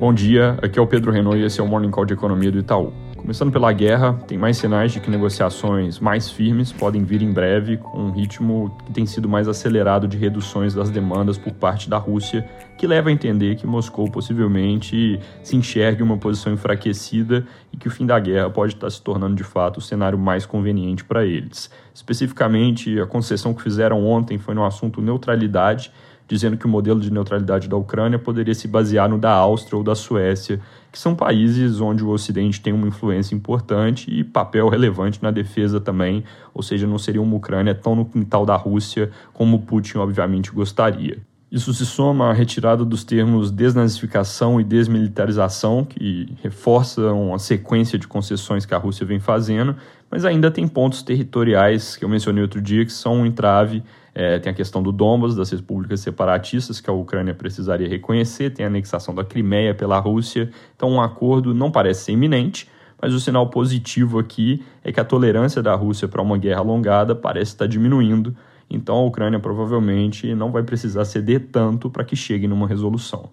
Bom dia, aqui é o Pedro Renault e esse é o Morning Call de Economia do Itaú. Começando pela guerra, tem mais sinais de que negociações mais firmes podem vir em breve, com um ritmo que tem sido mais acelerado de reduções das demandas por parte da Rússia, que leva a entender que Moscou possivelmente se enxergue uma posição enfraquecida e que o fim da guerra pode estar se tornando de fato o cenário mais conveniente para eles. Especificamente, a concessão que fizeram ontem foi no assunto neutralidade dizendo que o modelo de neutralidade da Ucrânia poderia se basear no da Áustria ou da Suécia, que são países onde o Ocidente tem uma influência importante e papel relevante na defesa também, ou seja, não seria uma Ucrânia tão no quintal da Rússia como Putin obviamente gostaria. Isso se soma à retirada dos termos desnazificação e desmilitarização, que reforçam a sequência de concessões que a Rússia vem fazendo, mas ainda tem pontos territoriais que eu mencionei outro dia que são um entrave é, tem a questão do Donbas, das repúblicas separatistas, que a Ucrânia precisaria reconhecer, tem a anexação da Crimeia pela Rússia. Então, um acordo não parece ser iminente, mas o sinal positivo aqui é que a tolerância da Rússia para uma guerra alongada parece estar diminuindo. Então, a Ucrânia provavelmente não vai precisar ceder tanto para que chegue numa resolução.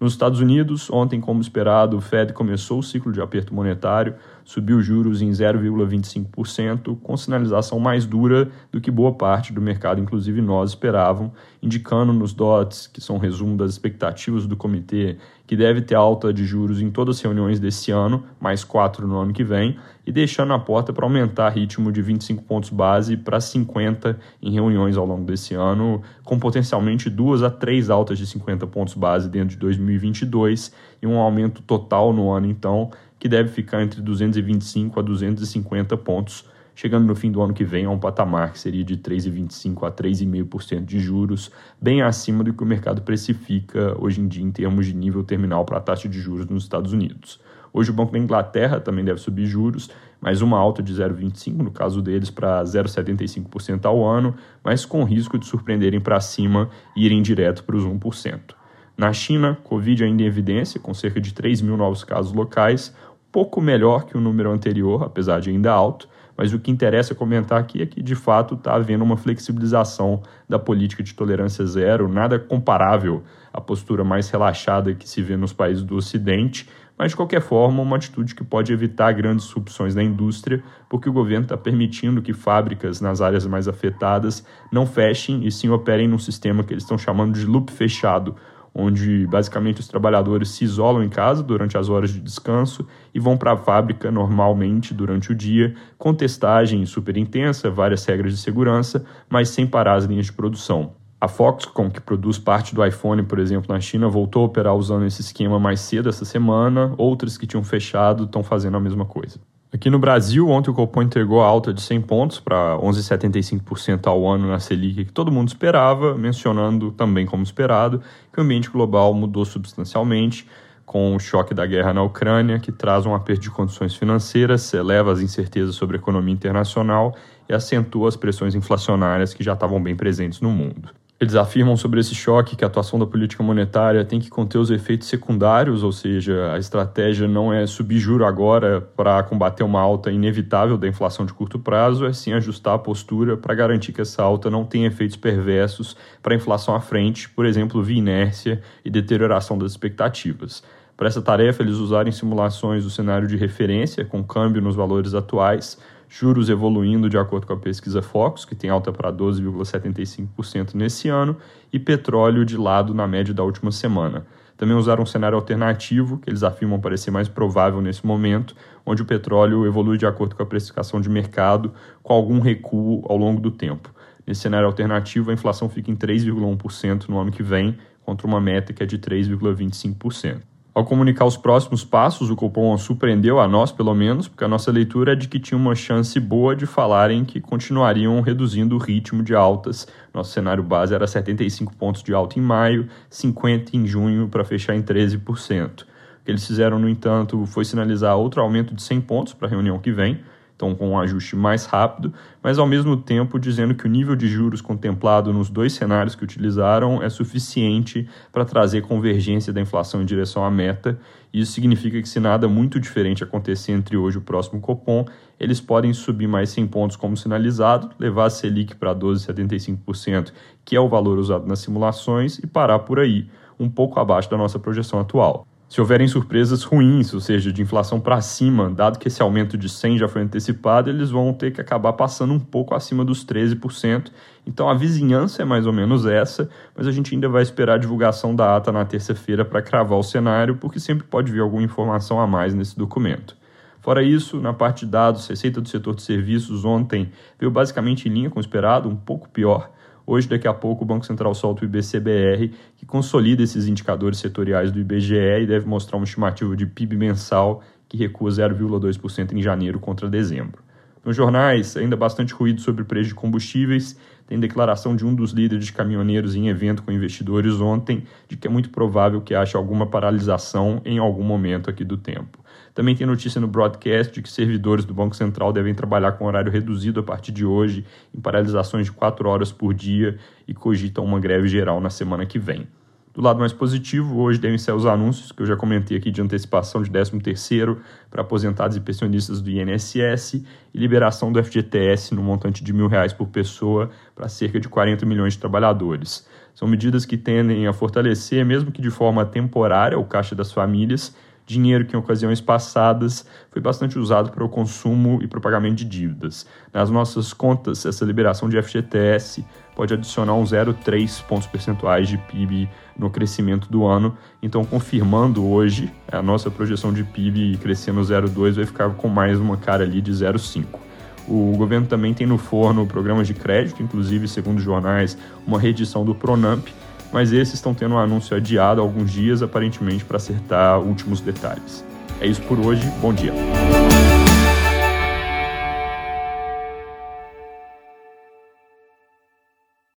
Nos Estados Unidos, ontem, como esperado, o Fed começou o ciclo de aperto monetário, subiu juros em 0,25%, com sinalização mais dura do que boa parte do mercado, inclusive nós, esperavam, indicando nos DOTs, que são um resumo das expectativas do comitê, que deve ter alta de juros em todas as reuniões desse ano, mais quatro no ano que vem, e deixando a porta para aumentar ritmo de 25 pontos base para 50 em reuniões ao longo desse ano, com potencialmente duas a três altas de 50 pontos base dentro de 2022 e um aumento total no ano, então, que deve ficar entre 225 a 250 pontos, chegando no fim do ano que vem a um patamar que seria de 3,25 a 3,5% de juros, bem acima do que o mercado precifica hoje em dia em termos de nível terminal para a taxa de juros nos Estados Unidos. Hoje o Banco da Inglaterra também deve subir juros, mais uma alta de 0,25 no caso deles para 0,75% ao ano, mas com risco de surpreenderem para cima e irem direto para os 1%. Na China, Covid ainda em evidência, com cerca de 3 mil novos casos locais, pouco melhor que o número anterior, apesar de ainda alto, mas o que interessa comentar aqui é que, de fato, está havendo uma flexibilização da política de tolerância zero, nada comparável à postura mais relaxada que se vê nos países do Ocidente, mas, de qualquer forma, uma atitude que pode evitar grandes disrupções na indústria, porque o governo está permitindo que fábricas nas áreas mais afetadas não fechem e sim operem num sistema que eles estão chamando de loop fechado, onde basicamente os trabalhadores se isolam em casa durante as horas de descanso e vão para a fábrica normalmente durante o dia, com testagem super intensa, várias regras de segurança, mas sem parar as linhas de produção. A Foxconn, que produz parte do iPhone, por exemplo, na China, voltou a operar usando esse esquema mais cedo essa semana. Outras que tinham fechado estão fazendo a mesma coisa. Aqui no Brasil, ontem o Copom entregou a alta de 100 pontos para 11,75% ao ano na Selic, que todo mundo esperava, mencionando também como esperado que o ambiente global mudou substancialmente com o choque da guerra na Ucrânia, que traz um aperto de condições financeiras, eleva as incertezas sobre a economia internacional e acentua as pressões inflacionárias que já estavam bem presentes no mundo. Eles afirmam sobre esse choque que a atuação da política monetária tem que conter os efeitos secundários, ou seja, a estratégia não é subir juro agora para combater uma alta inevitável da inflação de curto prazo, é sim ajustar a postura para garantir que essa alta não tenha efeitos perversos para a inflação à frente, por exemplo, via inércia e deterioração das expectativas. Para essa tarefa, eles usaram simulações do cenário de referência, com câmbio nos valores atuais, juros evoluindo de acordo com a pesquisa Focus, que tem alta para 12,75% nesse ano, e petróleo de lado na média da última semana. Também usaram um cenário alternativo, que eles afirmam parecer mais provável nesse momento, onde o petróleo evolui de acordo com a precificação de mercado, com algum recuo ao longo do tempo. Nesse cenário alternativo, a inflação fica em 3,1% no ano que vem, contra uma meta que é de 3,25%. Ao comunicar os próximos passos, o Copom surpreendeu a nós, pelo menos, porque a nossa leitura é de que tinha uma chance boa de falarem que continuariam reduzindo o ritmo de altas. Nosso cenário base era 75 pontos de alta em maio, 50 em junho, para fechar em 13%. O que eles fizeram, no entanto, foi sinalizar outro aumento de 100 pontos para a reunião que vem, então com um ajuste mais rápido, mas ao mesmo tempo dizendo que o nível de juros contemplado nos dois cenários que utilizaram é suficiente para trazer convergência da inflação em direção à meta. Isso significa que se nada muito diferente acontecer entre hoje e o próximo Copom, eles podem subir mais 100 pontos como sinalizado, levar a Selic para 12,75%, que é o valor usado nas simulações, e parar por aí, um pouco abaixo da nossa projeção atual. Se houverem surpresas ruins, ou seja, de inflação para cima, dado que esse aumento de 100 já foi antecipado, eles vão ter que acabar passando um pouco acima dos 13%. Então a vizinhança é mais ou menos essa, mas a gente ainda vai esperar a divulgação da ata na terça-feira para cravar o cenário, porque sempre pode vir alguma informação a mais nesse documento. Fora isso, na parte de dados, receita do setor de serviços ontem veio basicamente em linha com o esperado, um pouco pior. Hoje, daqui a pouco, o Banco Central solta o IBCBR, que consolida esses indicadores setoriais do IBGE e deve mostrar uma estimativa de PIB mensal que recua 0,2% em janeiro contra dezembro. Nos jornais, ainda bastante ruído sobre o preço de combustíveis. Tem declaração de um dos líderes de caminhoneiros em evento com investidores ontem de que é muito provável que haja alguma paralisação em algum momento aqui do tempo. Também tem notícia no broadcast de que servidores do Banco Central devem trabalhar com horário reduzido a partir de hoje, em paralisações de 4 horas por dia e cogitam uma greve geral na semana que vem. Do lado mais positivo, hoje devem ser os anúncios que eu já comentei aqui de antecipação de 13º para aposentados e pensionistas do INSS e liberação do FGTS no montante de mil reais por pessoa para cerca de 40 milhões de trabalhadores. São medidas que tendem a fortalecer, mesmo que de forma temporária, o caixa das famílias dinheiro que em ocasiões passadas foi bastante usado para o consumo e para o pagamento de dívidas. Nas nossas contas, essa liberação de FGTS pode adicionar uns 0,3 pontos percentuais de PIB no crescimento do ano. Então, confirmando hoje, a nossa projeção de PIB crescendo 0,2 vai ficar com mais uma cara ali de 0,5. O governo também tem no forno programas de crédito, inclusive, segundo jornais, uma reedição do Pronamp, mas esses estão tendo um anúncio adiado alguns dias, aparentemente para acertar últimos detalhes. É isso por hoje, bom dia.